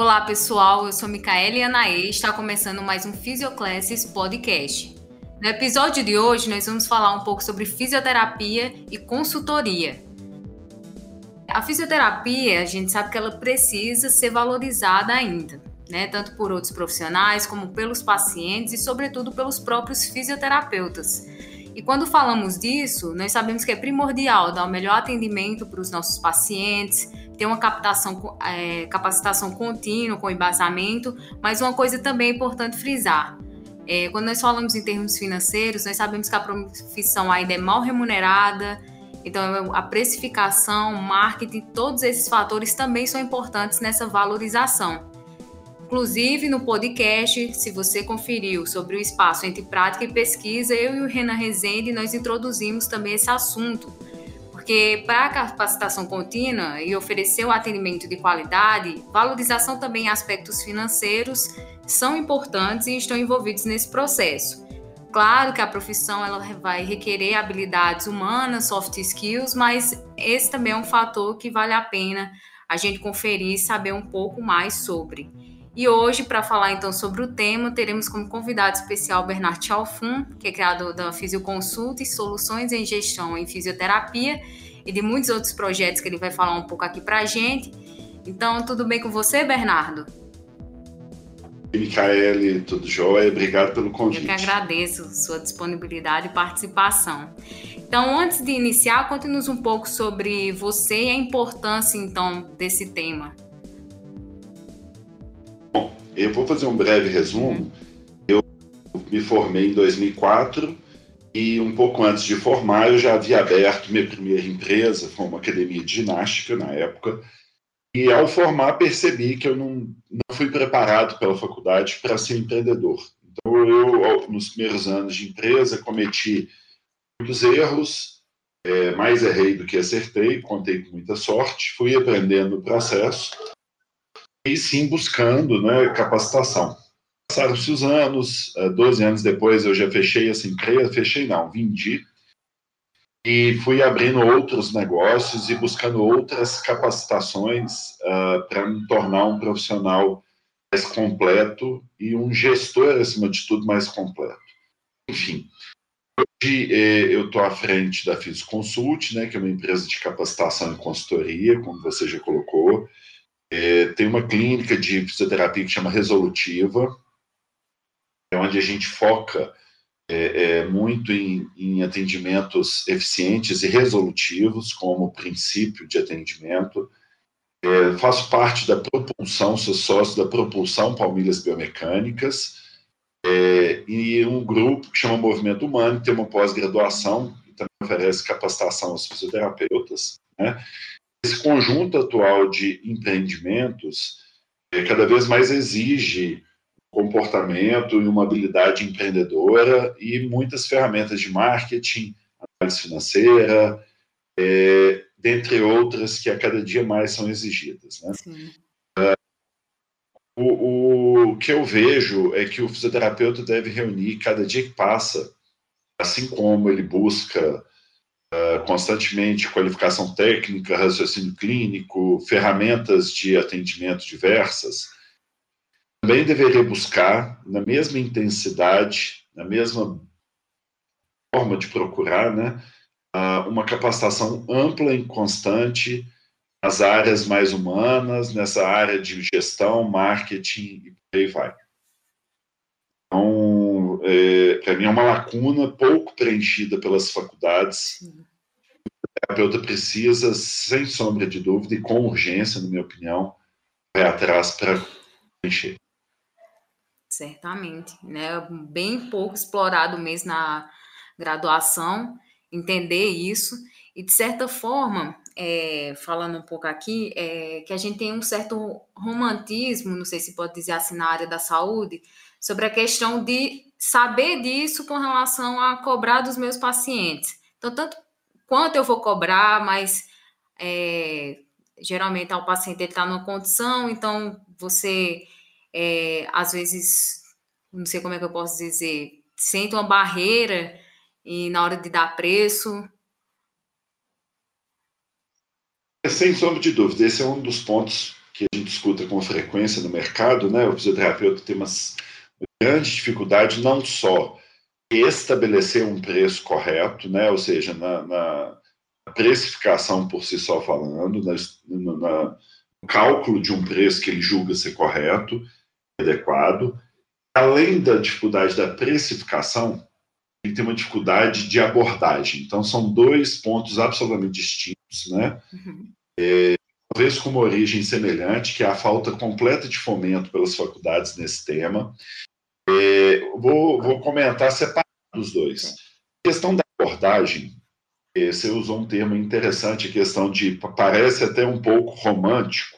Olá, pessoal. Eu sou Micaele Anaê e está começando mais um Fisioclasses Podcast. No episódio de hoje, nós vamos falar um pouco sobre fisioterapia e consultoria. A fisioterapia, a gente sabe que ela precisa ser valorizada ainda, né? Tanto por outros profissionais, como pelos pacientes e, sobretudo, pelos próprios fisioterapeutas. E quando falamos disso, nós sabemos que é primordial dar o melhor atendimento para os nossos pacientes, ter uma captação, é, capacitação contínua, com embasamento, mas uma coisa também é importante frisar. É, quando nós falamos em termos financeiros, nós sabemos que a profissão ainda é mal remunerada, então a precificação, marketing, todos esses fatores também são importantes nessa valorização. Inclusive, no podcast, se você conferiu sobre o espaço entre prática e pesquisa, eu e o Renan Rezende, nós introduzimos também esse assunto porque para a capacitação contínua e oferecer o atendimento de qualidade, valorização também aspectos financeiros são importantes e estão envolvidos nesse processo. Claro que a profissão ela vai requerer habilidades humanas, soft skills, mas esse também é um fator que vale a pena a gente conferir e saber um pouco mais sobre. E hoje, para falar então sobre o tema, teremos como convidado especial Bernard Chalfun, que é criador da Fisioconsulta e Soluções em Gestão em Fisioterapia e de muitos outros projetos que ele vai falar um pouco aqui para a gente. Então, tudo bem com você, Bernardo? Micaele, tudo jóia? Obrigado pelo convite. Eu que agradeço sua disponibilidade e participação. Então, antes de iniciar, conte-nos um pouco sobre você e a importância, então, desse tema. Eu vou fazer um breve resumo. Eu me formei em 2004 e um pouco antes de formar eu já havia aberto minha primeira empresa, foi uma academia de ginástica na época. E ao formar percebi que eu não, não fui preparado pela faculdade para ser empreendedor. Então eu, nos primeiros anos de empresa, cometi muitos erros, é, mais errei do que acertei, contei com muita sorte, fui aprendendo no processo e sim buscando né, capacitação. Passaram-se os anos, 12 eh, anos depois eu já fechei essa empresa, fechei não, vendi, e fui abrindo outros negócios e buscando outras capacitações uh, para me tornar um profissional mais completo e um gestor, acima de tudo, mais completo. Enfim, hoje eh, eu estou à frente da Fisconsult, né, que é uma empresa de capacitação e consultoria, como você já colocou, é, tem uma clínica de fisioterapia que chama Resolutiva, é onde a gente foca é, é, muito em, em, atendimentos eficientes e resolutivos como princípio de atendimento. É, faço parte da propulsão, sou sócio da propulsão Palmilhas Biomecânicas é, e um grupo que chama Movimento Humano, que tem uma pós-graduação e também oferece capacitação aos fisioterapeutas. Né? Esse conjunto atual de empreendimentos é, cada vez mais exige comportamento e uma habilidade empreendedora e muitas ferramentas de marketing, análise financeira, é, dentre outras que a cada dia mais são exigidas. Né? Uh, o, o que eu vejo é que o fisioterapeuta deve reunir cada dia que passa, assim como ele busca uh, constantemente qualificação técnica, raciocínio clínico, ferramentas de atendimento diversas, também deveria buscar, na mesma intensidade, na mesma forma de procurar, né, uh, uma capacitação ampla e constante nas áreas mais humanas, nessa área de gestão, marketing e por aí vai. Então, é, para mim é uma lacuna pouco preenchida pelas faculdades. O terapeuta precisa, sem sombra de dúvida e com urgência, na minha opinião, vai atrás para preencher. Certamente, né? Bem pouco explorado mesmo na graduação, entender isso e de certa forma, é, falando um pouco aqui, é, que a gente tem um certo romantismo, não sei se pode dizer assim na área da saúde, sobre a questão de saber disso com relação a cobrar dos meus pacientes. Então, tanto quanto eu vou cobrar, mas é, geralmente o paciente está numa condição, então você é, às vezes, não sei como é que eu posso dizer, sente uma barreira e na hora de dar preço. Sem sombra de dúvida, esse é um dos pontos que a gente escuta com frequência no mercado, né? O fisioterapeuta tem uma grande dificuldade não só estabelecer um preço correto, né? Ou seja, na, na precificação por si só falando, na, na, no cálculo de um preço que ele julga ser correto, adequado, além da dificuldade da precificação, ele tem uma dificuldade de abordagem. Então, são dois pontos absolutamente distintos, né? Uhum. É, talvez com uma origem semelhante, que é a falta completa de fomento pelas faculdades nesse tema. É, vou, vou comentar separado os dois. A questão da abordagem, é, você usou um termo interessante, a questão de, parece até um pouco romântico.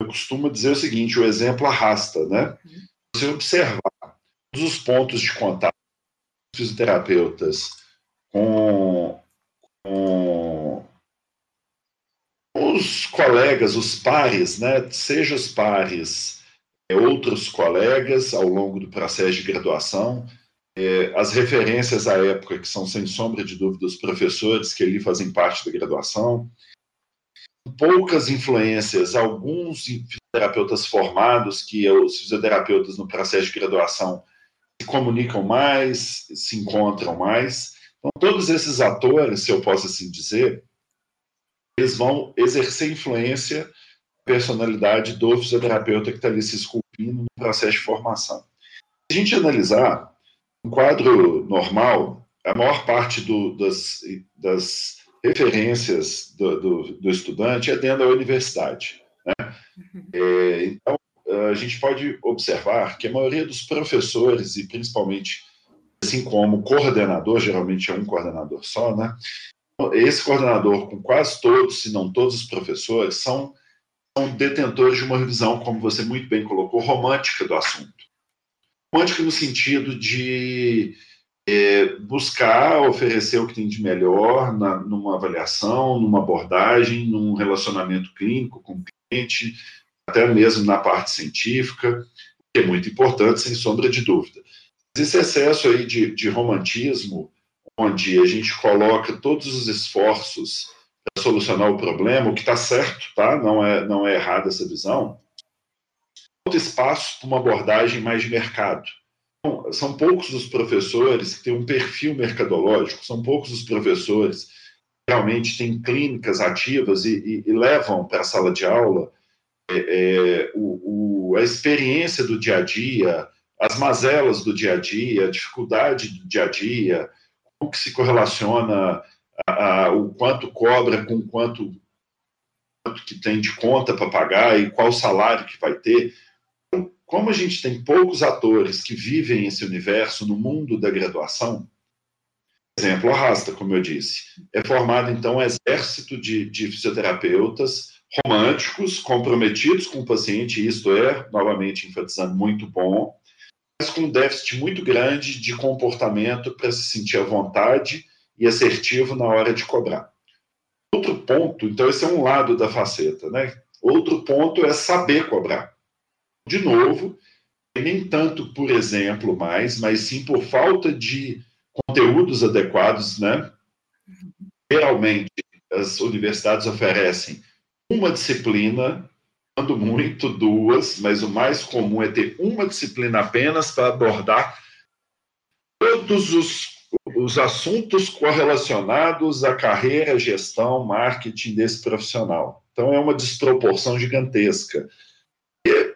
Eu costumo dizer o seguinte, o exemplo arrasta, né? Uhum. Você observar todos os pontos de contato dos fisioterapeutas com, com os colegas, os pares, né? Seja os pares, outros colegas ao longo do processo de graduação, é, as referências à época, que são, sem sombra de dúvida, os professores que ali fazem parte da graduação, poucas influências, alguns fisioterapeutas formados, que os fisioterapeutas no processo de graduação se comunicam mais, se encontram mais. Então, todos esses atores, se eu posso assim dizer, eles vão exercer influência personalidade do fisioterapeuta que está ali se esculpindo no processo de formação. Se a gente analisar um quadro normal, a maior parte do, das, das referências do, do, do, estudante é dentro da universidade. Né? Uhum. É, então, a gente pode observar que a maioria dos professores, e principalmente assim como coordenador, geralmente é um coordenador só, né? Esse coordenador, com quase todos, se não todos os professores, são, são detentores de uma revisão, como você muito bem colocou, romântica do assunto. Romântica no sentido de é, buscar oferecer o que tem de melhor na, numa avaliação, numa abordagem, num relacionamento clínico com o cliente, até mesmo na parte científica, que é muito importante, sem sombra de dúvida. Esse excesso aí de, de romantismo, onde a gente coloca todos os esforços para solucionar o problema, o que está certo, tá? Não é, não é errada essa visão, falta espaço para uma abordagem mais de mercado são poucos os professores que têm um perfil mercadológico, são poucos os professores que realmente têm clínicas ativas e, e, e levam para a sala de aula é, é, o, o, a experiência do dia a dia, as mazelas do dia a dia, a dificuldade do dia a dia, como que se correlaciona a, a, o quanto cobra com quanto, quanto que tem de conta para pagar e qual salário que vai ter. Como a gente tem poucos atores que vivem esse universo no mundo da graduação, exemplo arrasta, como eu disse, é formado então um exército de, de fisioterapeutas românticos, comprometidos com o paciente, isto é, novamente enfatizando, muito bom, mas com um déficit muito grande de comportamento para se sentir à vontade e assertivo na hora de cobrar. Outro ponto, então esse é um lado da faceta, né? Outro ponto é saber cobrar de novo, nem tanto por exemplo mais, mas sim por falta de conteúdos adequados, né? Geralmente, as universidades oferecem uma disciplina, quando muito duas, mas o mais comum é ter uma disciplina apenas para abordar todos os, os assuntos correlacionados à carreira, gestão, marketing desse profissional. Então, é uma desproporção gigantesca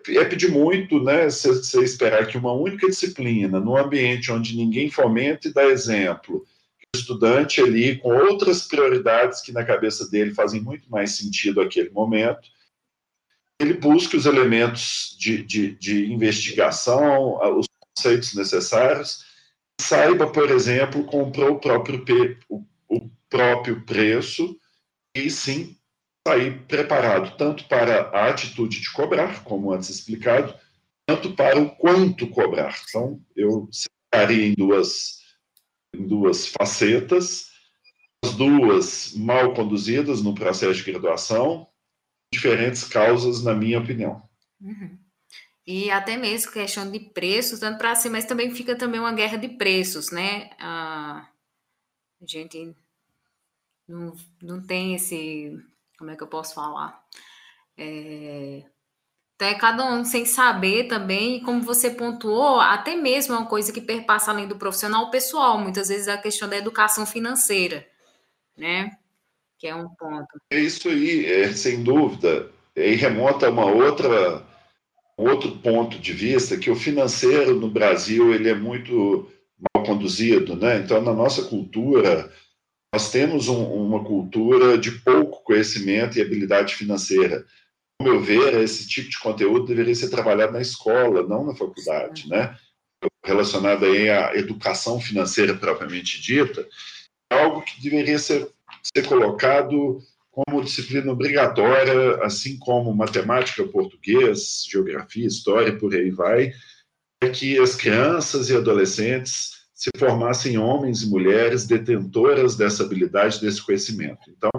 é pedir muito, né? Você esperar que uma única disciplina, num ambiente onde ninguém fomenta e dá exemplo, o estudante ali com outras prioridades que na cabeça dele fazem muito mais sentido naquele momento, ele busque os elementos de, de, de investigação, os conceitos necessários, saiba, por exemplo, comprar o próprio, o, o próprio preço e sim sair preparado tanto para a atitude de cobrar, como antes explicado, tanto para o quanto cobrar. Então, eu separaria em duas, em duas facetas, as duas mal conduzidas no processo de graduação, diferentes causas, na minha opinião. Uhum. E até mesmo questão de preços, tanto para cima, mas também fica também uma guerra de preços, né? a gente não, não tem esse como é que eu posso falar? É... Então é cada um sem saber também, como você pontuou, até mesmo é uma coisa que perpassa além do profissional pessoal, muitas vezes a questão da educação financeira, né? Que é um ponto. É isso aí, é, sem dúvida. E remonta a uma outra outro ponto de vista que o financeiro no Brasil ele é muito mal conduzido, né? Então na nossa cultura nós temos um, uma cultura de pouco conhecimento e habilidade financeira. Ao meu ver, esse tipo de conteúdo deveria ser trabalhado na escola, não na faculdade, né? Relacionado aí à educação financeira propriamente dita, é algo que deveria ser, ser colocado como disciplina obrigatória, assim como matemática, português, geografia, história, por aí vai, para que as crianças e adolescentes se formassem homens e mulheres detentoras dessa habilidade, desse conhecimento. Então,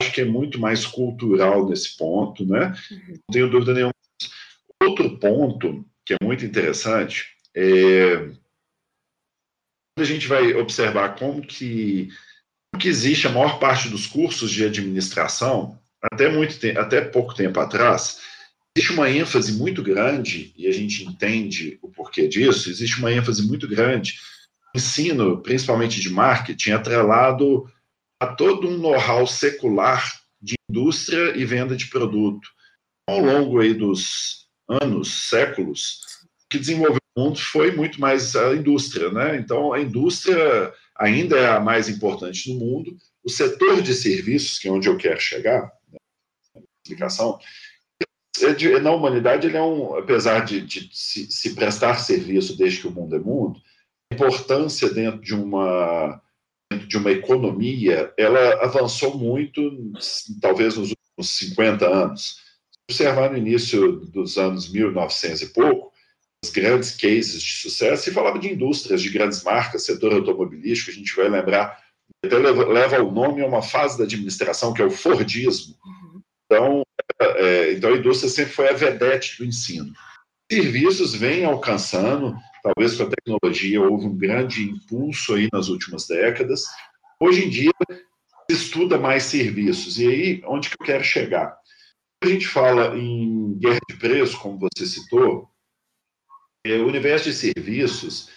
acho que é muito mais cultural nesse ponto, né? Não tenho dúvida nenhuma. Outro ponto que é muito interessante é quando a gente vai observar como que que existe a maior parte dos cursos de administração, até, muito até pouco tempo atrás, existe uma ênfase muito grande, e a gente entende o porquê disso, existe uma ênfase muito grande no ensino, principalmente de marketing, atrelado a todo um know-how secular de indústria e venda de produto. Ao longo aí dos anos, séculos, que desenvolveu o mundo foi muito mais a indústria, né? Então, a indústria ainda é a mais importante no mundo. O setor de serviços, que é onde eu quero chegar, né, é na humanidade ele é um, apesar de, de se, se, prestar serviço desde que o mundo é mundo, a importância dentro de uma dentro de uma economia, ela avançou muito, talvez nos últimos 50 anos. Se observar no início dos anos 1900 e pouco, grandes cases de sucesso, e falava de indústrias, de grandes marcas, setor automobilístico, a gente vai lembrar, até leva, leva o nome a uma fase da administração, que é o Fordismo. Uhum. Então, é, é, então, a indústria sempre foi a vedete do ensino. Serviços vêm alcançando, talvez com a tecnologia houve um grande impulso aí nas últimas décadas. Hoje em dia, se estuda mais serviços. E aí, onde que eu quero chegar? A gente fala em guerra de preço, como você citou, o universo de serviços,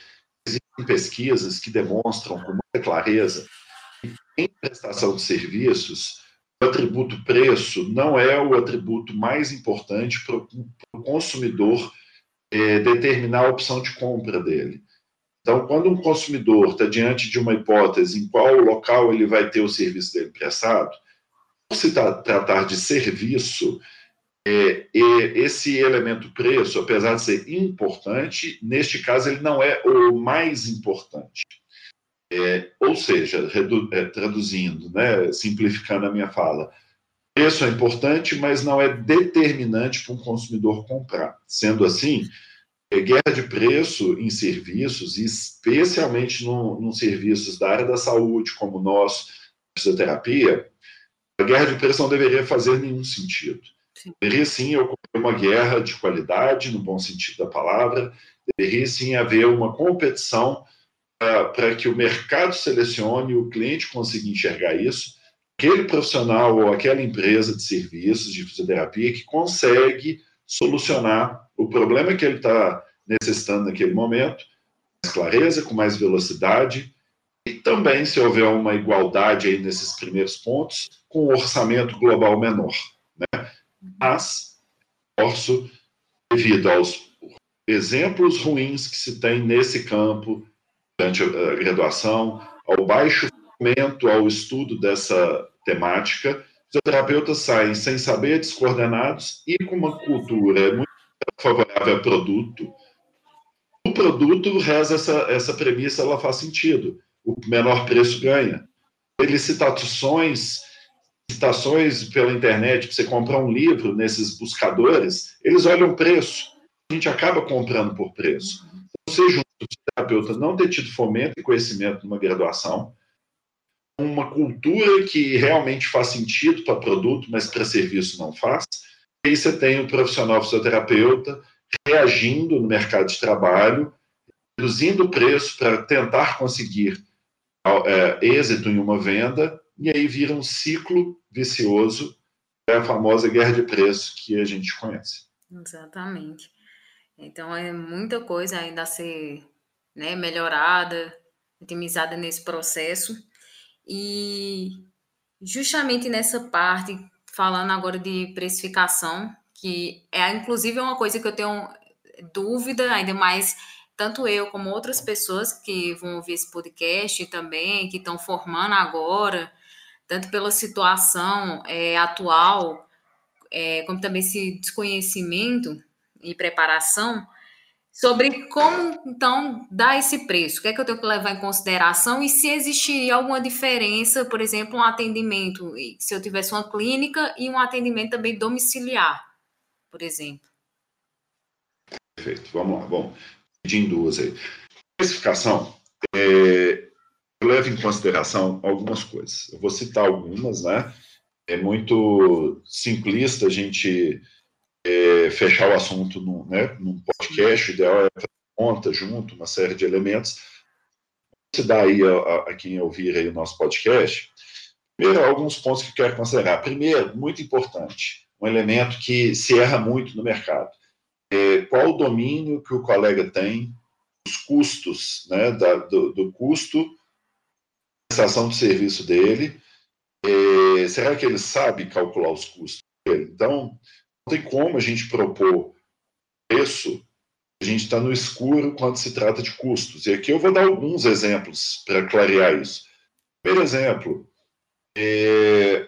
existem pesquisas que demonstram com muita clareza que em prestação de serviços, o atributo preço não é o atributo mais importante para o consumidor é, determinar a opção de compra dele. Então, quando um consumidor está diante de uma hipótese em qual local ele vai ter o serviço dele prestado, se tratar de serviço, é, esse elemento preço, apesar de ser importante, neste caso ele não é o mais importante. É, ou seja, é, traduzindo, né, simplificando a minha fala, preço é importante, mas não é determinante para um consumidor comprar. Sendo assim, é, guerra de preço em serviços, especialmente nos serviços da área da saúde, como nós, fisioterapia, a guerra de preço não deveria fazer nenhum sentido. Deveria sim ocorrer uma guerra de qualidade, no bom sentido da palavra, deveria sim haver uma competição para que o mercado selecione o cliente consiga enxergar isso, aquele profissional ou aquela empresa de serviços de fisioterapia que consegue solucionar o problema que ele está necessitando naquele momento, com mais clareza, com mais velocidade, e também, se houver uma igualdade aí nesses primeiros pontos, com um orçamento global menor. Mas posso, devido aos exemplos ruins que se tem nesse campo durante a graduação, ao baixo fomento ao estudo dessa temática, fisioterapeutas saem sem saber, descoordenados e com uma cultura muito favorável ao produto. O produto reza essa, essa premissa, ela faz sentido. O menor preço ganha. Licitações pela internet, que você comprar um livro nesses buscadores, eles olham preço. A gente acaba comprando por preço. Então, seja um terapeuta não ter tido fomento e conhecimento numa graduação, uma cultura que realmente faz sentido para produto, mas para serviço não faz. E aí você tem o profissional fisioterapeuta reagindo no mercado de trabalho, reduzindo o preço para tentar conseguir é, êxito em uma venda, e aí vira um ciclo vicioso é a famosa guerra de preço que a gente conhece. Exatamente. Então é muita coisa ainda a ser né, melhorada, otimizada nesse processo. E justamente nessa parte, falando agora de precificação, que é inclusive uma coisa que eu tenho dúvida, ainda mais tanto eu como outras pessoas que vão ouvir esse podcast também, que estão formando agora, tanto pela situação é, atual, é, como também esse desconhecimento e preparação, sobre como então dar esse preço, o que é que eu tenho que levar em consideração e se existiria alguma diferença, por exemplo, um atendimento, se eu tivesse uma clínica e um atendimento também domiciliar, por exemplo. Perfeito, vamos lá, bom, em duas aí. Especificação, é, eu levo em consideração algumas coisas. Eu vou citar algumas, né? É muito simplista a gente é, fechar o assunto num, né, num podcast, o ideal é conta junto, uma série de elementos. Se dá aí a, a, quem ouvir aí o nosso podcast, primeiro, alguns pontos que eu quero considerar. Primeiro, muito importante, um elemento que se erra muito no mercado. É, qual o domínio que o colega tem, os custos, né, da, do, do custo prestação de serviço dele, é, será que ele sabe calcular os custos dele? Então, não tem como a gente propor preço, a gente está no escuro quando se trata de custos. E aqui eu vou dar alguns exemplos para clarear isso. Primeiro exemplo, é,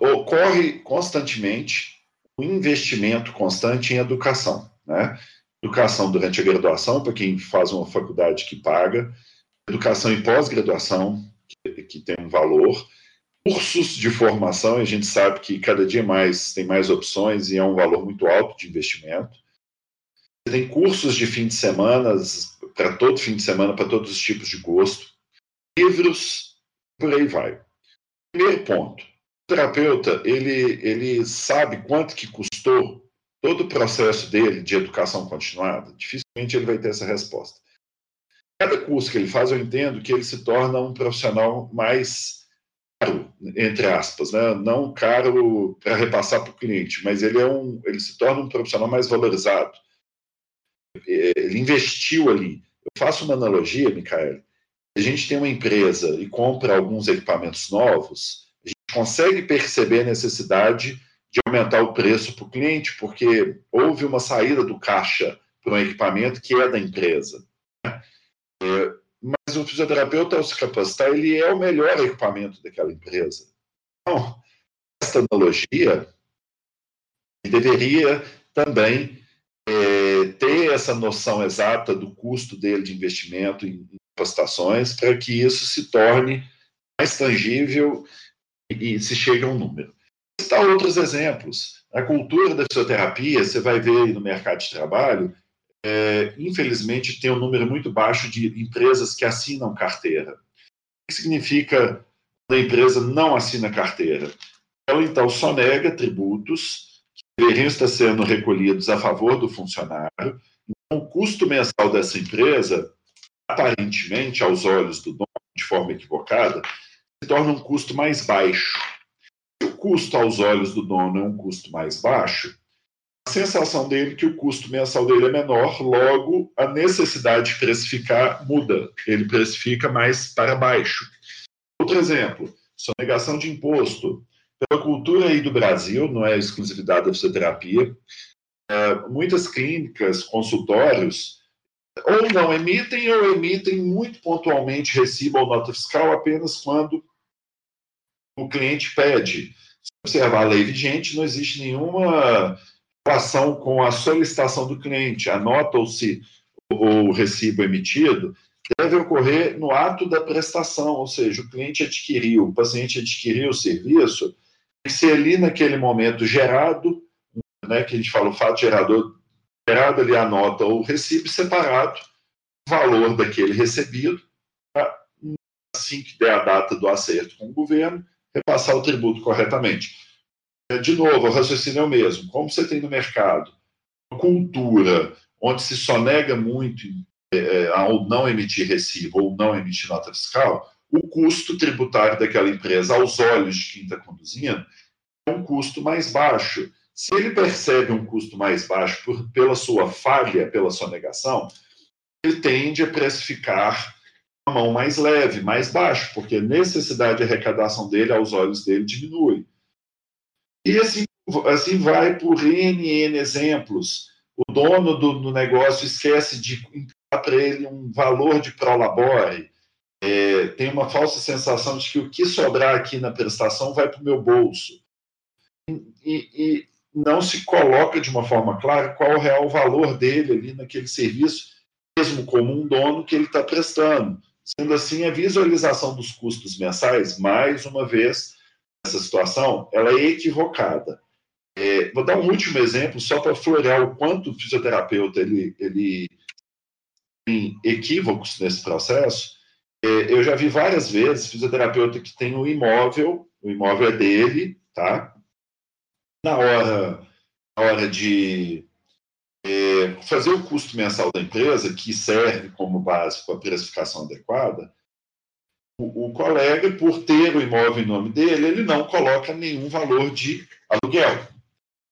ocorre constantemente um investimento constante em educação. Né? Educação durante a graduação, para quem faz uma faculdade que paga, educação em pós-graduação, que, que tem um valor, cursos de formação, a gente sabe que cada dia mais tem mais opções e é um valor muito alto de investimento. Tem cursos de fim de semana, para todo fim de semana, para todos os tipos de gosto. Livros, por aí vai. Primeiro ponto, o terapeuta, ele, ele sabe quanto que custou todo o processo dele de educação continuada? Dificilmente ele vai ter essa resposta. Cada curso que ele faz, eu entendo que ele se torna um profissional mais caro, entre aspas, né? não caro para repassar para o cliente, mas ele, é um, ele se torna um profissional mais valorizado. É, ele investiu ali. Eu faço uma analogia, Micael. A gente tem uma empresa e compra alguns equipamentos novos, a gente consegue perceber a necessidade de aumentar o preço para o cliente, porque houve uma saída do caixa para um equipamento que é da empresa. É, mas o fisioterapeuta, ao se capacitar, ele é o melhor equipamento daquela empresa. Então, esta analogia deveria também é, ter essa noção exata do custo dele de investimento em capacitações para que isso se torne mais tangível e, e se chegue a um número. Está outros exemplos. A cultura da fisioterapia, você vai ver no mercado de trabalho, é, infelizmente, tem um número muito baixo de empresas que assinam carteira. O que significa a empresa não assina carteira? Ela, então, só nega tributos que deveriam estar sendo recolhidos a favor do funcionário. Então, o custo mensal dessa empresa, aparentemente, aos olhos do dono, de forma equivocada, se torna um custo mais baixo. Se o custo aos olhos do dono é um custo mais baixo, sensação dele é que o custo mensal dele é menor, logo a necessidade de precificar muda, ele precifica mais para baixo. Outro exemplo, sonegação de imposto. Pela cultura aí do Brasil, não é exclusividade da fisioterapia, é, muitas clínicas, consultórios, ou não emitem ou emitem muito pontualmente recibo ou nota fiscal apenas quando o cliente pede. Se observar a lei vigente, não existe nenhuma relação com a solicitação do cliente, a nota ou se o recibo emitido deve ocorrer no ato da prestação, ou seja, o cliente adquiriu, o paciente adquiriu o serviço, e se ali naquele momento gerado, né, que a gente fala o fato gerador, gerado ali a nota ou o recibo separado, o valor daquele recebido, assim que der a data do acerto com o governo, repassar o tributo corretamente. É, de novo, o raciocínio é o mesmo. Como você tem no mercado uma cultura onde se só nega muito é, é, ao não emitir recibo ou não emitir nota fiscal, o custo tributário daquela empresa, aos olhos de quem está conduzindo, um custo mais baixo. Se ele percebe um custo mais baixo por, pela sua falha, pela sua negação, ele tende a precificar a mão mais leve, mais baixo, porque a necessidade de arrecadação dele, aos olhos dele, diminui. E assim, assim vai por N, N exemplos. O dono do, do negócio esquece de para ele um valor de prolabore, é, tem uma falsa sensação de que o que sobrar aqui na prestação vai para o meu bolso. E, e, não se coloca de uma forma clara qual é o real valor dele ali naquele serviço, mesmo como um dono que ele está prestando. Sendo assim, a visualização dos custos mensais, mais uma vez, nessa situação, ela é equivocada. É, vou dar um último exemplo, só para florear o quanto o fisioterapeuta ele, ele tem equívocos nesse processo. É, eu já vi várias vezes fisioterapeuta que tem um imóvel, o imóvel é dele, tá? Na hora, na hora de é, fazer o custo mensal da empresa, que serve como base para a precificação adequada, o, colega, por ter o imóvel em nome dele, ele não coloca nenhum valor de aluguel.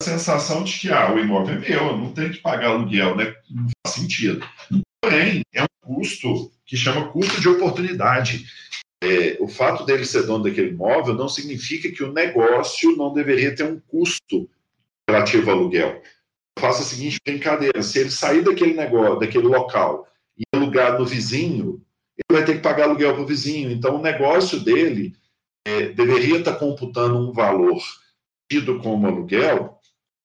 A sensação de que ah, o imóvel é meu, eu não tenho que pagar aluguel, né? não faz sentido. Porém, é um custo que chama custo de oportunidade. É, o fato dele ser dono daquele imóvel não significa que o negócio não deveria ter um custo relativo ao aluguel faça a seguinte brincadeira: se ele sair daquele negócio, daquele local e alugar no vizinho, ele vai ter que pagar aluguel para o vizinho. Então, o negócio dele é, deveria estar computando um valor tido como aluguel.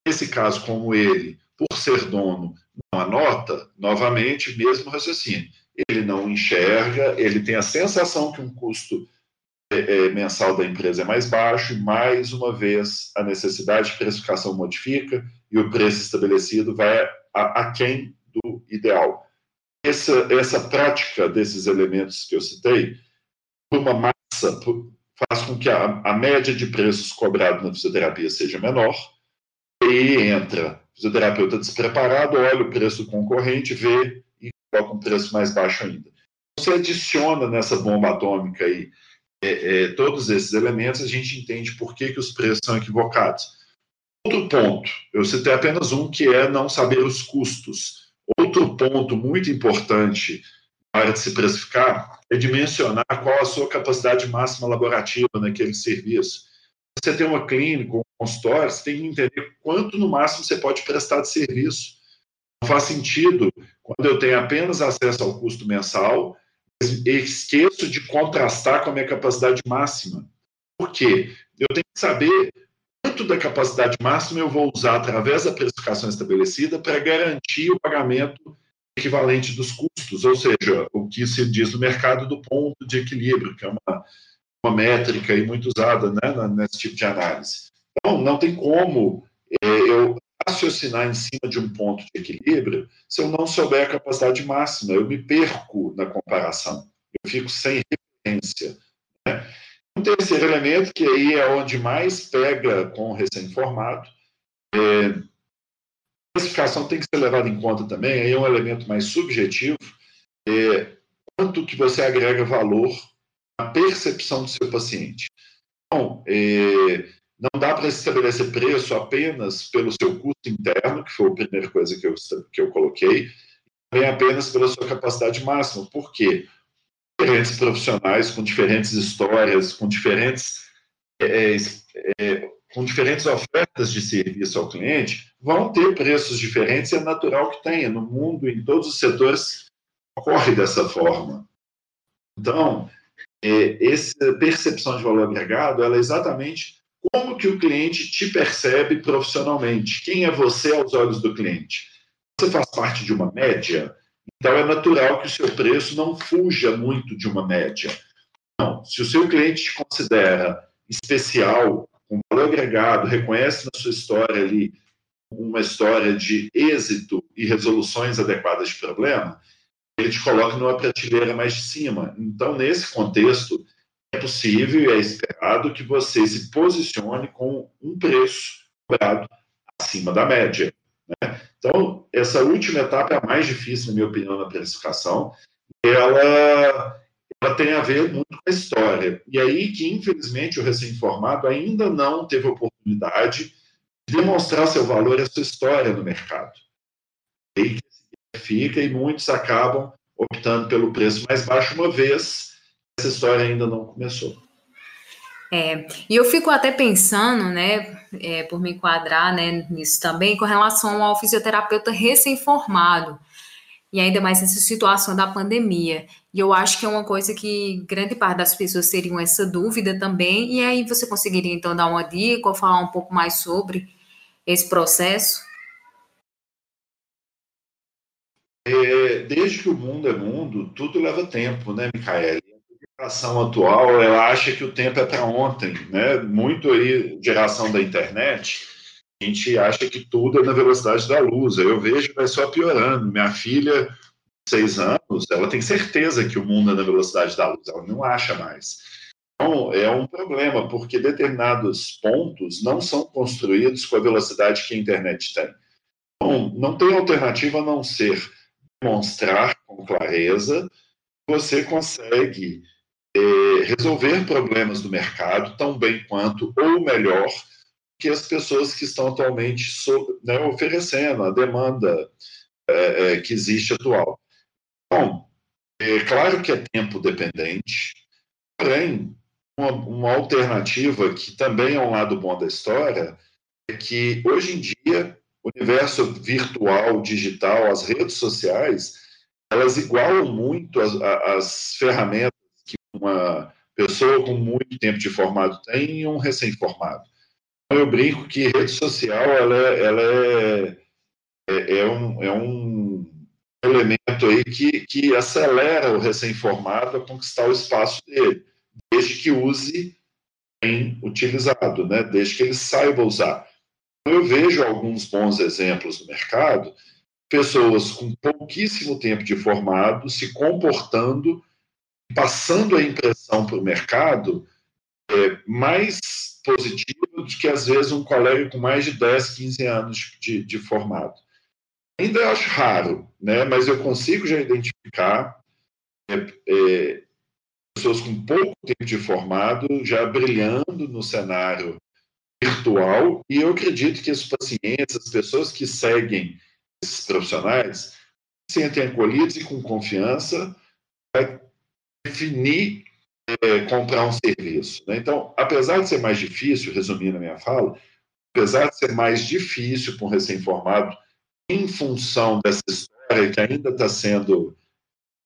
Nesse caso, como ele, por ser dono, não anota, novamente, mesmo raciocínio. Ele não enxerga, ele tem a sensação que um custo é, é, mensal da empresa é mais baixo, e mais uma vez a necessidade de precificação modifica, e o preço estabelecido vai aquém do ideal. Essa, essa prática desses elementos que eu citei, por uma massa, faz com que a, a média de preços cobrados na fisioterapia seja menor, e entra fisioterapeuta despreparado, olha o preço do concorrente, vê e coloca um preço mais baixo ainda. Você adiciona nessa bomba atômica aí é, é, todos esses elementos, a gente entende por que, que os preços são equivocados. Outro ponto, eu citei apenas um, que é não saber os custos. Outro ponto muito importante na hora de se precificar é dimensionar qual a sua capacidade máxima laborativa naquele serviço. Você tem uma clínica, um consultório, você tem que entender quanto no máximo você pode prestar de serviço. Não faz sentido quando eu tenho apenas acesso ao custo mensal, esqueço de contrastar com a minha capacidade máxima. Por quê? Eu tenho que saber quanto da capacidade máxima eu vou usar através da precificação estabelecida para garantir o pagamento equivalente dos custos, ou seja, o que se diz no mercado do ponto de equilíbrio, que é uma, uma métrica aí muito usada né, nesse tipo de análise. Então, não tem como é, eu raciocinar em cima de um ponto de equilíbrio se eu não souber a capacidade máxima, eu me perco na comparação, eu fico sem referência. Né? Um terceiro elemento, que aí é onde mais pega com o recém-formado, é, a classificação tem que ser levada em conta também, aí é um elemento mais subjetivo, é, quanto que você agrega valor à percepção do seu paciente. Então, é, não dá para estabelecer preço apenas pelo seu custo interno, que foi a primeira coisa que eu, que eu coloquei, nem apenas pela sua capacidade máxima. Por quê? Diferentes profissionais, com diferentes histórias, com diferentes, é, é, é, com diferentes ofertas de serviço ao cliente, vão ter preços diferentes, é natural que tenha. No mundo, em todos os setores, ocorre dessa forma. Então, é, essa percepção de valor agregado, ela é exatamente como que o cliente te percebe profissionalmente. Quem é você aos olhos do cliente? Você faz parte de uma média? Então, é natural que o seu preço não fuja muito de uma média. Não, se o seu cliente te considera especial, com valor agregado, reconhece na sua história ali uma história de êxito e resoluções adequadas de problema, ele te coloca numa prateleira mais de cima. Então, nesse contexto, é possível e é esperado que você se posicione com um preço cobrado acima da média. Né? Então, essa última etapa é a mais difícil, na minha opinião, na precificação. Ela ela tem a ver muito com a história. E aí que, infelizmente, o recém-formado ainda não teve oportunidade de demonstrar seu valor e sua história no mercado. E aí fica e muitos acabam optando pelo preço mais baixo, uma vez essa história ainda não começou. É, e eu fico até pensando, né, é, por me enquadrar né, nisso também, com relação ao fisioterapeuta recém-formado, e ainda mais nessa situação da pandemia. E eu acho que é uma coisa que grande parte das pessoas teriam essa dúvida também, e aí você conseguiria então dar uma dica ou falar um pouco mais sobre esse processo? É, desde que o mundo é mundo, tudo leva tempo, né, Micaele? Geração atual, ela acha que o tempo é para ontem, né? Muito aí, geração da internet, a gente acha que tudo é na velocidade da luz. Eu vejo que vai só piorando. Minha filha, seis anos, ela tem certeza que o mundo é na velocidade da luz, ela não acha mais. Então, é um problema, porque determinados pontos não são construídos com a velocidade que a internet tem. Então, não tem alternativa a não ser demonstrar com clareza que você consegue é, resolver problemas do mercado tão bem quanto ou melhor que as pessoas que estão atualmente né, oferecendo a demanda é, é, que existe atual. Bom, é claro que é tempo dependente, porém, uma, uma alternativa que também é um lado bom da história é que hoje em dia o universo virtual, digital, as redes sociais, elas igualam muito as, as ferramentas uma pessoa com muito tempo de formado tem e um recém-formado. Então, eu brinco que rede social ela, é, ela é, é, é, um, é um elemento aí que, que acelera o recém-formado a conquistar o espaço dele, desde que use bem utilizado, né? desde que ele saiba usar. Eu vejo alguns bons exemplos no mercado, pessoas com pouquíssimo tempo de formado se comportando, passando a impressão para o mercado é, mais positiva do que, às vezes, um colega com mais de 10, 15 anos de, de formado. Ainda acho raro, né? mas eu consigo já identificar é, é, pessoas com pouco tempo de formado já brilhando no cenário virtual, e eu acredito que os pacientes, as pessoas que seguem esses profissionais, se sentem acolhidos e com confiança para definir é, comprar um serviço. Né? Então, apesar de ser mais difícil, resumindo a minha fala, apesar de ser mais difícil para um recém-formado, em função dessa história que ainda está sendo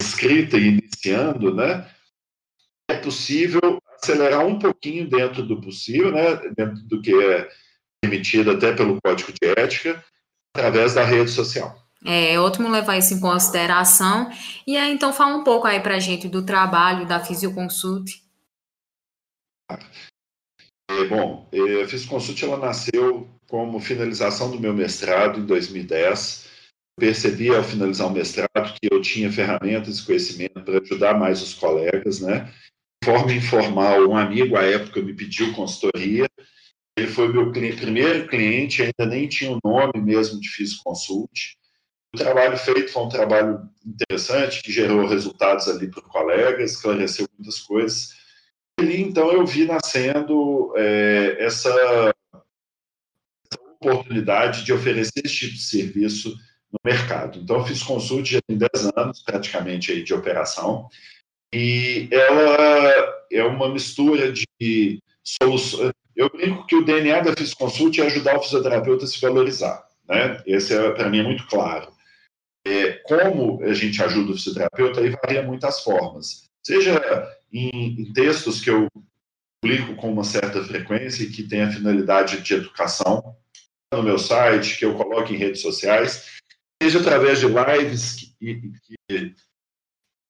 escrita e iniciando, né, é possível acelerar um pouquinho dentro do possível, né, dentro do que é permitido até pelo Código de Ética, através da rede social. É ótimo levar isso em consideração. E aí, então, fala um pouco aí para a gente do trabalho da Fisioconsult. É, bom, a Fisioconsult ela nasceu como finalização do meu mestrado em 2010. Percebi ao finalizar o mestrado que eu tinha ferramentas e conhecimento para ajudar mais os colegas, né? forma informal, um amigo à época me pediu consultoria. Ele foi meu primeiro cliente, ainda nem tinha o nome mesmo de Físico Consult. O trabalho feito foi um trabalho interessante, que gerou resultados ali para o colega, esclareceu muitas coisas. E então eu vi nascendo é, essa, essa, oportunidade de oferecer esse tipo de serviço no mercado. Então eu fiz consulta já tem 10 anos, praticamente, aí, de operação. E ela é uma mistura de soluções. Eu brinco que o DNA da Fisconsult é ajudar o fisioterapeuta a se valorizar. Né? Esse, é, para mim, é muito claro. É, como a gente ajuda o fisioterapeuta, aí varia muitas formas. Seja em, em textos que eu publico com uma certa frequência e que tem a finalidade de educação no meu site, que eu coloco em redes sociais, seja através de lives que, que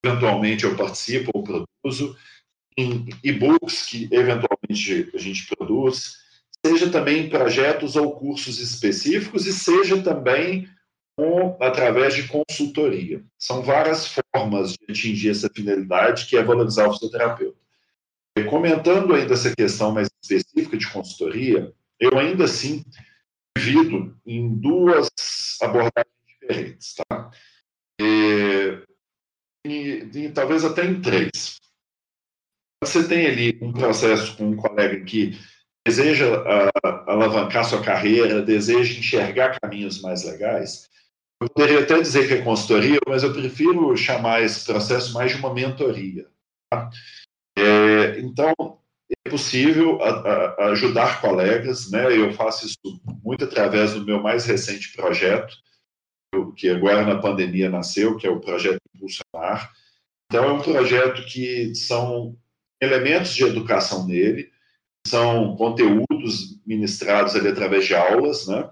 eventualmente eu participo ou produzo, em e-books que eventualmente a gente produz, seja também projetos ou cursos específicos e seja também com, através de consultoria. São várias formas de atingir essa finalidade, que é valorizar o fisioterapeuta. E comentando ainda essa questão mais específica de consultoria, eu ainda assim divido em duas abordagens diferentes. Tá? E, e, e talvez até em três. você tem ali um processo com um colega que deseja uh, alavancar sua carreira, deseja enxergar caminhos mais legais, eu poderia até dizer que é consultoria, mas eu prefiro chamar esse processo mais de uma mentoria. Tá? É, então, é possível a, a, ajudar colegas, né? Eu faço isso muito através do meu mais recente projeto, que agora na pandemia nasceu, que é o projeto Impulsionar. Então, é um projeto que são elementos de educação nele, são conteúdos ministrados ali através de aulas, né?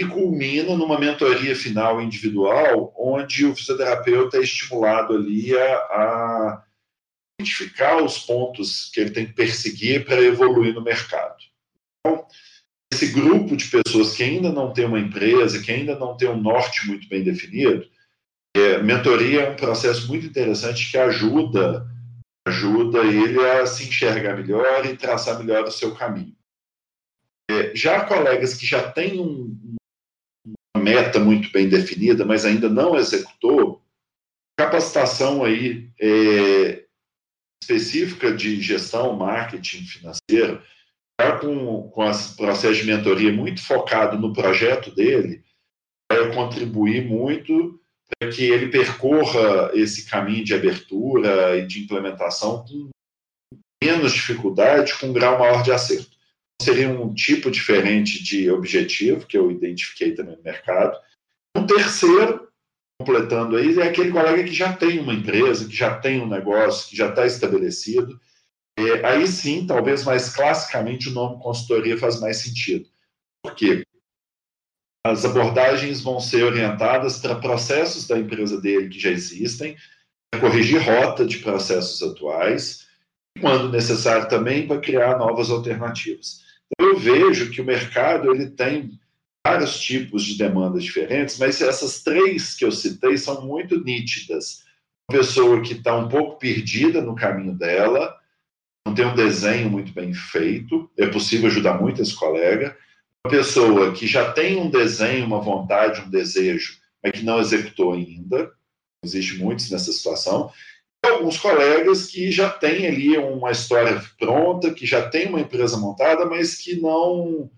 E culmina numa mentoria final individual, onde o fisioterapeuta é estimulado ali a, a identificar os pontos que ele tem que perseguir para evoluir no mercado. Então, esse grupo de pessoas que ainda não tem uma empresa, que ainda não tem um norte muito bem definido, é, mentoria é um processo muito interessante que ajuda ajuda ele a se enxergar melhor e traçar melhor o seu caminho. É, já colegas que já têm um, meta muito bem definida, mas ainda não executou, capacitação aí é, específica de gestão, marketing financeiro, já com, com esse processo de mentoria muito focado no projeto dele, vai contribuir muito para que ele percorra esse caminho de abertura e de implementação com menos dificuldade, com um grau maior de acerto. Seria um tipo diferente de objetivo que eu identifiquei também no mercado. Um terceiro, completando aí, é aquele colega que já tem uma empresa, que já tem um negócio, que já está estabelecido. É, aí sim, talvez mais classicamente, o nome consultoria faz mais sentido. Por quê? as abordagens vão ser orientadas para processos da empresa dele que já existem, para corrigir rota de processos atuais, quando necessário também, para criar novas alternativas. Eu vejo que o mercado ele tem vários tipos de demandas diferentes, mas essas três que eu citei são muito nítidas. Uma pessoa que está um pouco perdida no caminho dela, não tem um desenho muito bem feito, é possível ajudar muito esse colega uma pessoa que já tem um desenho, uma vontade, um desejo, mas que não executou ainda, existe muitos nessa situação, alguns colegas que já têm ali uma história pronta, que já tem uma empresa montada, mas que não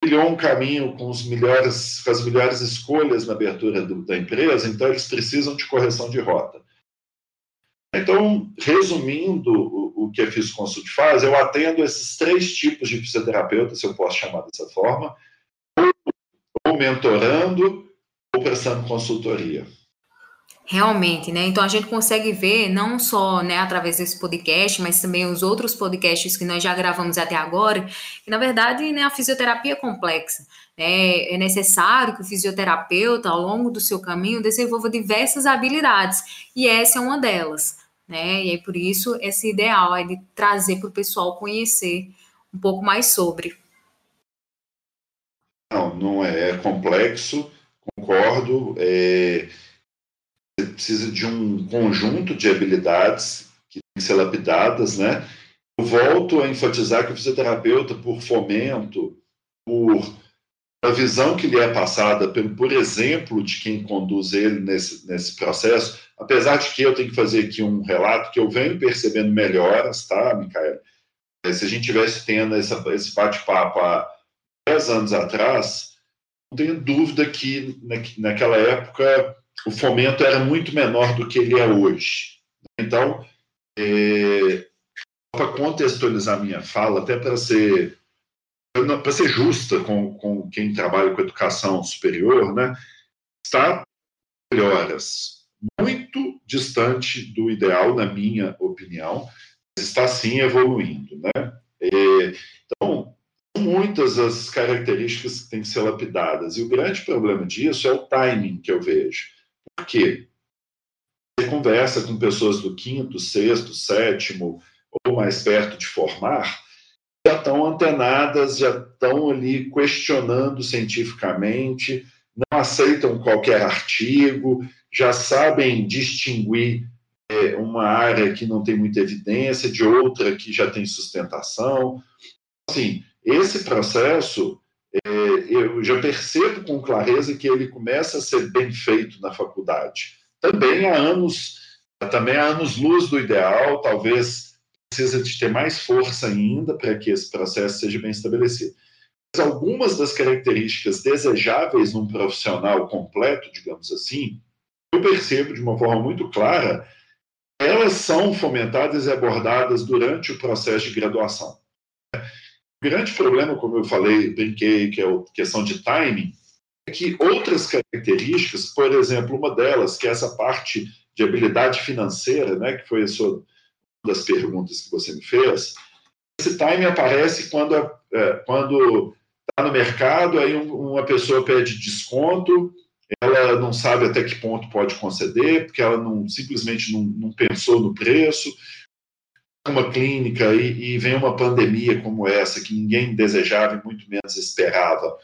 trilhou um caminho com, os melhores, com as melhores escolhas na abertura do, da empresa, então eles precisam de correção de rota. Então, resumindo o, o que a Fisconsult faz, eu atendo esses três tipos de fisioterapeuta, se eu posso chamar dessa forma, ou, ou mentorando ou prestando consultoria. Realmente, né? Então a gente consegue ver não só, né, através desse podcast, mas também os outros podcasts que nós já gravamos até agora, que na verdade, né, a fisioterapia é complexa. Né? É necessário que o fisioterapeuta, ao longo do seu caminho, desenvolva diversas habilidades, e essa é uma delas, né? E aí por isso esse ideal é de trazer para o pessoal conhecer um pouco mais sobre. Não, não é, é complexo, concordo. É precisa de um conjunto de habilidades que tem que ser lapidadas, né? Eu volto a enfatizar que o fisioterapeuta, por fomento, por a visão que lhe é passada, pelo, por exemplo, de quem conduz ele nesse, nesse processo, apesar de que eu tenho que fazer aqui um relato que eu venho percebendo melhoras, tá, Micael? Se a gente tivesse tendo essa, esse bate-papo há 10 anos atrás, não tenho dúvida que naquela época o fomento era muito menor do que ele é hoje. Então, é, para contextualizar minha fala, até para ser para ser justa com, com quem trabalha com educação superior, né, está melhoras muito distante do ideal, na minha opinião, está sim evoluindo, né? É, então, muitas as características que têm que ser lapidadas e o grande problema disso é o timing que eu vejo. Por quê? Você conversa com pessoas do quinto, sexto, sétimo ou mais perto de formar, já estão antenadas, já estão ali questionando cientificamente, não aceitam qualquer artigo, já sabem distinguir é, uma área que não tem muita evidência de outra que já tem sustentação. Assim, esse processo eu já percebo com clareza que ele começa a ser bem feito na faculdade. Também há anos, também há anos luz do ideal, talvez precisa de ter mais força ainda para que esse processo seja bem estabelecido. Mas algumas das características desejáveis num profissional completo, digamos assim, eu percebo de uma forma muito clara, elas são fomentadas e abordadas durante o processo de graduação. Grande problema, como eu falei, brinquei, que é a questão de timing, é que outras características, por exemplo, uma delas, que é essa parte de habilidade financeira, né, que foi a sua das perguntas que você me fez, esse timing aparece quando é, quando está no mercado, aí uma pessoa pede desconto, ela não sabe até que ponto pode conceder, porque ela não simplesmente não, não pensou no preço. Uma clínica e, e, vem uma pandemia como essa, que ninguém desejava e muito menos esperava,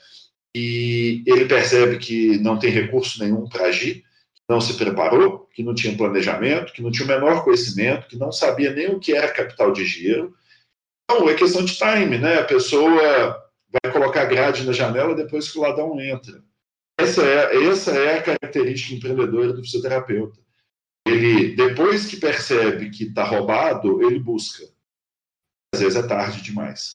e ele percebe que não tem recurso nenhum para agir, não se preparou, que não tinha planejamento, que não tinha o menor conhecimento, que não sabia nem o que era capital de giro. Então, é questão de time, né? A pessoa vai colocar grade na janela depois que o ladrão entra. Essa é, essa é a característica empreendedora do fisioterapeuta. Ele, depois que percebe que está roubado, ele busca. Às vezes é tarde demais.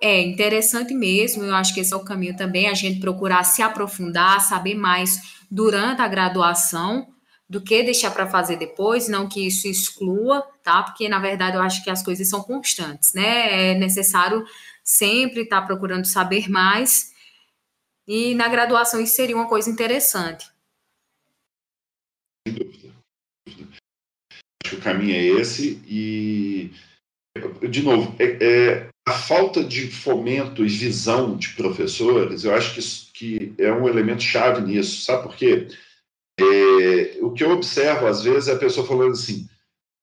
É interessante mesmo, eu acho que esse é o caminho também, a gente procurar se aprofundar, saber mais durante a graduação do que deixar para fazer depois, não que isso exclua, tá? Porque na verdade eu acho que as coisas são constantes, né? É necessário sempre estar tá procurando saber mais e na graduação isso seria uma coisa interessante. Sem dúvida. Acho que o caminho é esse e, de novo, é, é, a falta de fomento e visão de professores, eu acho que, isso, que é um elemento chave nisso. Sabe por quê? É, o que eu observo, às vezes, é a pessoa falando assim,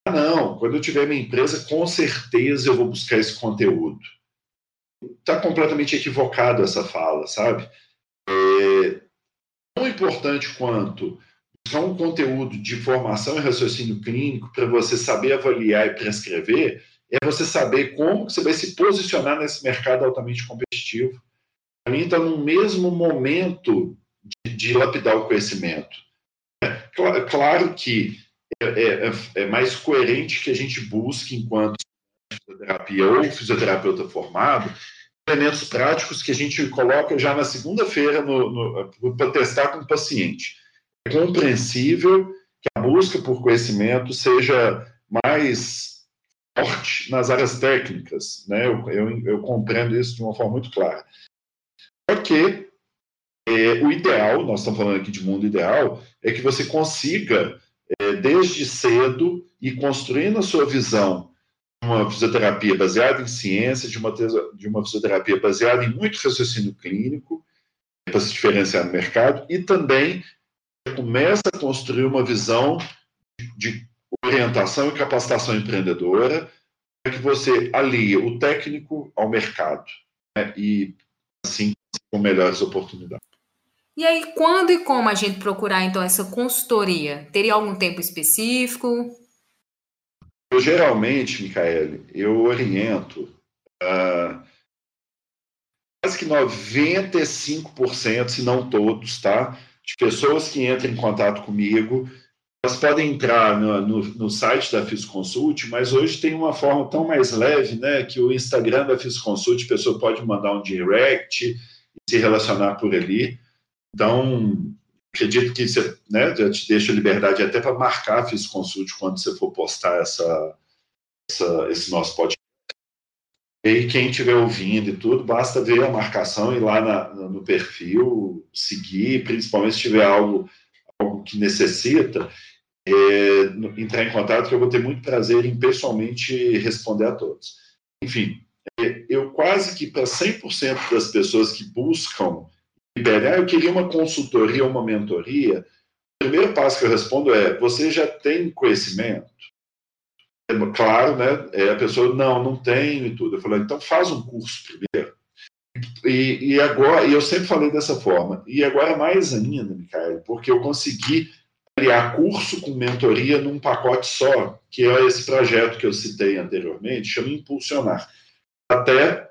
ah, não, quando eu tiver minha empresa, com certeza eu vou buscar esse conteúdo. Está completamente equivocado essa fala, sabe? é, tão importante quanto buscar um conteúdo de formação e raciocínio clínico para você saber avaliar e prescrever, é você saber como você vai se posicionar nesse mercado altamente competitivo. Para mim, está no mesmo momento de, de, lapidar o conhecimento. É, claro, claro que é, é, é, mais coerente que a gente busque, enquanto fisioterapia ou fisioterapeuta formado, elementos práticos que a gente coloca já na segunda-feira para testar com o paciente. É compreensível que a busca por conhecimento seja mais forte nas áreas técnicas, né? Eu, eu, eu compreendo isso de uma forma muito clara. Só que é, o ideal, nós estamos falando aqui de mundo ideal, é que você consiga, é, desde cedo, ir construindo a sua visão uma fisioterapia baseada em ciência, de uma, de uma fisioterapia baseada em muito raciocínio clínico, para se diferenciar no mercado, e também começa a construir uma visão de orientação e capacitação empreendedora, para que você alie o técnico ao mercado, né, e assim com melhores oportunidades. E aí, quando e como a gente procurar, então, essa consultoria? Teria algum tempo específico? Eu, geralmente, Micaele, eu oriento uh, quase que 95%, se não todos, tá? De pessoas que entram em contato comigo, elas podem entrar no, no, no site da Fisconsult, mas hoje tem uma forma tão mais leve, né? Que o Instagram da Fisconsult, a pessoa pode mandar um direct e se relacionar por ali. Então, acredito que você né, já te deixa liberdade até para marcar Fiz Consult quando você for postar essa, essa, esse nosso podcast. E quem estiver ouvindo e tudo, basta ver a marcação e lá na, no perfil, seguir, principalmente se tiver algo, algo que necessita, é, entrar em contato, que eu vou ter muito prazer em pessoalmente responder a todos. Enfim, é, eu quase que para 100% das pessoas que buscam ah, eu queria uma consultoria, uma mentoria. O primeiro passo que eu respondo é: você já tem conhecimento? Claro, né? É, a pessoa, não, não tenho e tudo. Eu falei, então faz um curso primeiro. E, e agora, e eu sempre falei dessa forma, e agora mais ainda, Micael, porque eu consegui criar curso com mentoria num pacote só, que é esse projeto que eu citei anteriormente, chama Impulsionar. Até,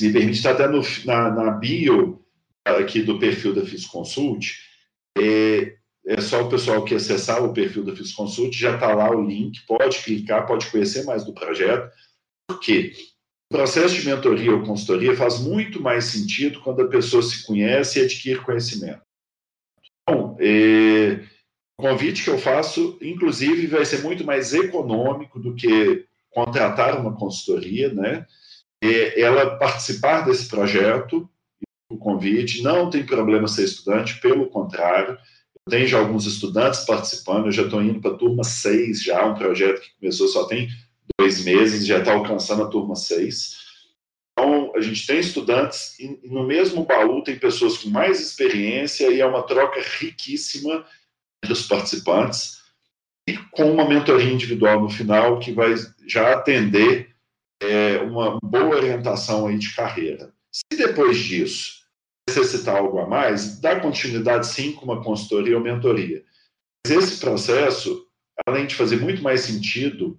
me permite, está até no, na, na bio aqui do perfil da Fisconsult, é, é só o pessoal que acessar o perfil da FisConsult, já está lá o link, pode clicar, pode conhecer mais do projeto. Por quê? O processo de mentoria ou consultoria faz muito mais sentido quando a pessoa se conhece e adquire conhecimento. Então, é, o convite que eu faço, inclusive, vai ser muito mais econômico do que contratar uma consultoria, né? É, ela participar desse projeto, o convite, não tem problema ser estudante, pelo contrário, tem já alguns estudantes participando, eu já estou indo para a turma 6 já, um projeto que começou só tem dois meses, já está alcançando a turma 6. Então, a gente tem estudantes, e no mesmo baú tem pessoas com mais experiência, e é uma troca riquíssima entre os participantes, e com uma mentoria individual no final, que vai já atender é, uma boa orientação aí de carreira. Se depois disso necessitar algo a mais, dá continuidade sim com uma consultoria ou mentoria. Mas esse processo, além de fazer muito mais sentido,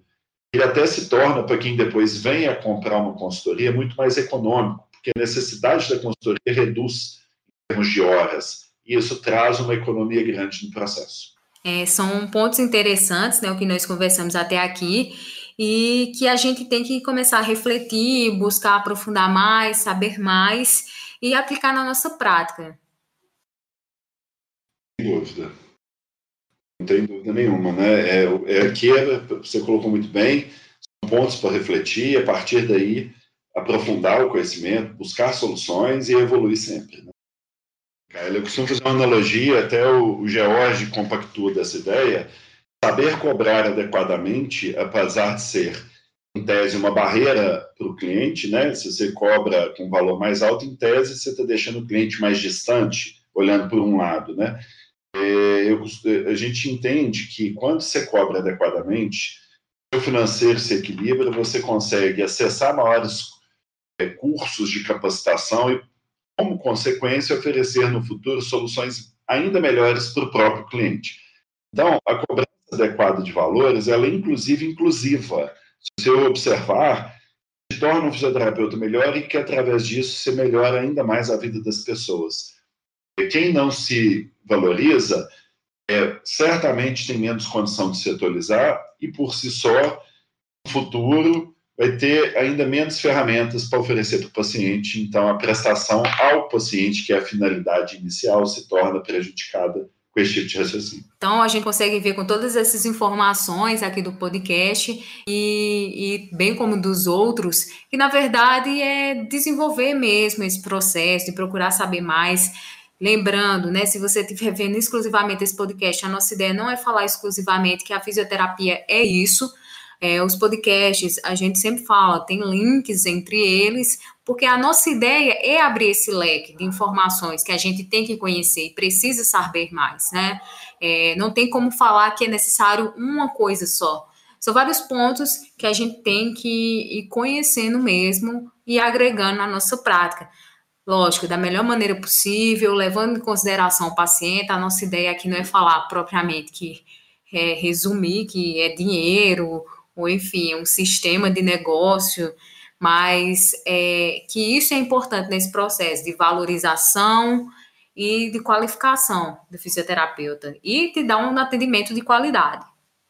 ele até se torna, para quem depois venha comprar uma consultoria, muito mais econômico, porque a necessidade da consultoria reduz em termos de horas, e isso traz uma economia grande no processo. É, são pontos interessantes, né, o que nós conversamos até aqui, e que a gente tem que começar a refletir, buscar aprofundar mais, saber mais e aplicar na nossa prática. Sem dúvida. Não tem dúvida nenhuma, né? É, é aqui é, você colocou muito bem, são pontos para refletir, a partir daí aprofundar o conhecimento, buscar soluções e evoluir sempre. Né? Eu costumo fazer uma analogia, até o, o George compactua dessa ideia, saber cobrar adequadamente, apesar de ser, em tese, uma barreira para o cliente, né? Se você cobra com um valor mais alto, em tese, você está deixando o cliente mais distante, olhando por um lado, né? É, eu, a gente entende que quando você cobra adequadamente, o financeiro se equilibra, você consegue acessar maiores recursos de capacitação e, como consequência, oferecer no futuro soluções ainda melhores para o próprio cliente. Então, a cobrança adequada de valores, ela é inclusive inclusiva. Se você observar, se torna um fisioterapeuta melhor e que através disso você melhora ainda mais a vida das pessoas. E quem não se valoriza, é, certamente tem menos condição de se atualizar e por si só, no futuro, vai ter ainda menos ferramentas para oferecer para o paciente. Então, a prestação ao paciente, que é a finalidade inicial, se torna prejudicada com esse tipo de raciocínio. Então, a gente consegue ver com todas essas informações aqui do podcast e, e, bem como dos outros, que na verdade é desenvolver mesmo esse processo, de procurar saber mais. Lembrando, né, se você estiver vendo exclusivamente esse podcast, a nossa ideia não é falar exclusivamente que a fisioterapia é isso, é, os podcasts, a gente sempre fala, tem links entre eles, porque a nossa ideia é abrir esse leque de informações que a gente tem que conhecer e precisa saber mais, né? É, não tem como falar que é necessário uma coisa só. São vários pontos que a gente tem que ir conhecendo mesmo e agregando na nossa prática. Lógico, da melhor maneira possível, levando em consideração o paciente. A nossa ideia aqui não é falar propriamente que é resumir que é dinheiro ou enfim, um sistema de negócio, mas é, que isso é importante nesse processo de valorização e de qualificação do fisioterapeuta e te dar um atendimento de qualidade.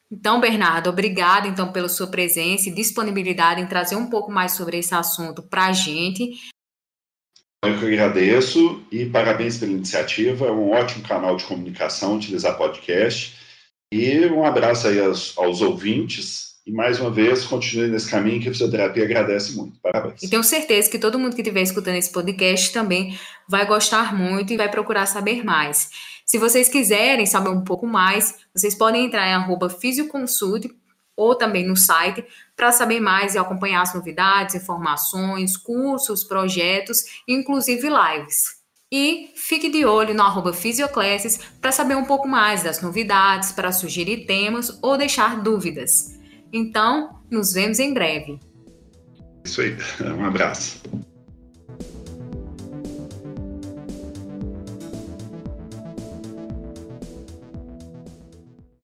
Então, Bernardo, obrigado então pela sua presença e disponibilidade em trazer um pouco mais sobre esse assunto para a gente. Eu que agradeço e parabéns pela iniciativa. É um ótimo canal de comunicação utilizar podcast. E um abraço aí aos, aos ouvintes e mais uma vez, continue nesse caminho que a fisioterapia agradece muito. Parabéns. E tenho certeza que todo mundo que estiver escutando esse podcast também vai gostar muito e vai procurar saber mais. Se vocês quiserem saber um pouco mais, vocês podem entrar em arroba fisioconsult ou também no site para saber mais e acompanhar as novidades, informações, cursos, projetos, inclusive lives. E fique de olho no arroba Fisioclasses para saber um pouco mais das novidades, para sugerir temas ou deixar dúvidas. Então, nos vemos em breve. Isso aí. Um abraço.